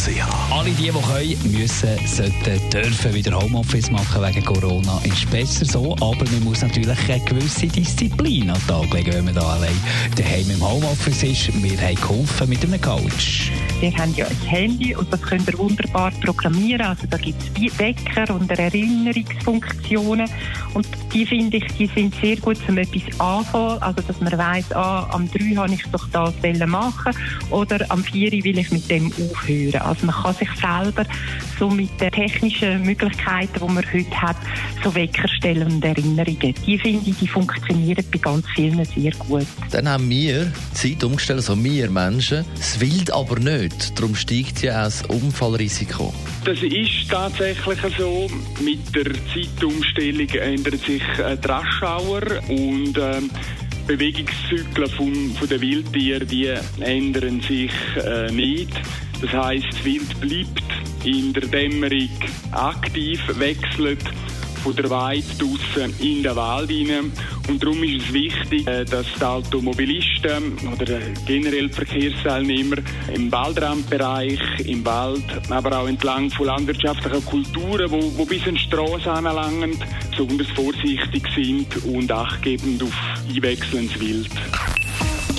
AlexanderKeller.ch Alle die, die können, müssen, sollten, dürfen wieder Homeoffice machen wegen Corona. Ist besser so, aber man muss natürlich eine gewisse Disziplin an den Tag legen, wenn man da allein daheim im Homeoffice ist. Wir haben geholfen mit einem Coach. Wir haben ja ein Handy und das könnt ihr wunderbar programmieren. Also da gibt es Wecker und Erinnerungsfunktionen. Und die finde ich, die sind sehr gut, um etwas anfangen. Also dass man weiss, ah, am 3 habe ich doch das machen oder am 4 will ich mit dem aufhören. Also man kann sich selber so mit den technischen Möglichkeiten, die man heute hat, so Wecker stellen und Erinnerungen. Die finde ich, die funktionieren bei ganz vielen sehr gut. Dann haben wir die Zeit umgestellt, also wir Menschen. Es wild aber nicht. Darum steigt ja auch das Unfallrisiko. Das ist tatsächlich so. Mit der Zeitumstellung ändert sich äh, die Raschauer und ähm, Bewegungszyklen von, von der Wildtiere die ändern sich äh, nicht. Das heißt, das Wild bleibt in der Dämmerung aktiv, wechselt von der Weide draussen in den Wald hinein. Und darum ist es wichtig, äh, dass die Automobilisten oder äh, generell die Verkehrsteilnehmer im Waldrandbereich, im Wald, aber auch entlang von landwirtschaftlichen Kulturen, wo, wo bis an die Strasse anlangen, besonders vorsichtig sind und achtgebend auf einwechselndes Wild.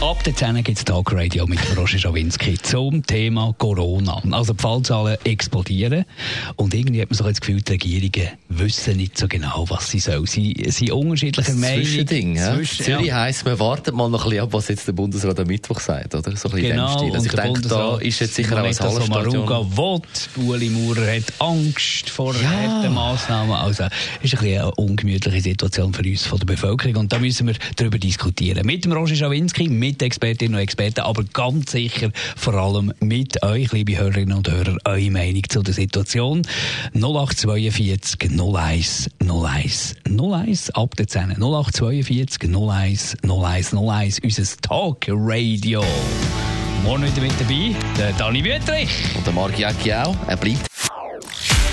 Ab der 10 gibt es Talkradio mit Roger Schawinski zum Thema Corona. Also die Fallzahlen explodieren und irgendwie hat man so das Gefühl, die Regierungen wissen nicht so genau, was sie sollen. Sie sind unterschiedlicher Meinung. Zwischending, ja. Zwischen- Zürich ja. heisst, man wartet mal noch ein bisschen ab, was jetzt der Bundesrat am Mittwoch sagt, oder? So ein bisschen Genau, Stil. Also ich denke, da Bundesrat ist jetzt sicher auch ein Hallenstadion. Will. Ueli Maurer hat Angst vor Ja. harten Massnahmen. Also, ist ein bisschen eine ungemütliche Situation für uns von der Bevölkerung. Und da müssen wir darüber diskutieren. Mit dem Roger Schawinski, mit Expertinnen und Experten, aber ganz sicher vor allem mit euch, liebe Hörerinnen und Hörer, eure Meinung zu der Situation. 0842 01 01 01 ab der 10. 0842 01 01 01 unser Talk Radio. Morgen wieder mit dabei, der Dani Wüttrich. Und der Marc Jäcki auch. Er bleibt.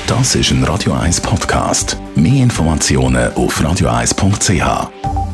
Das ist ein Radio 1 Podcast. Mehr Informationen auf radio1.ch.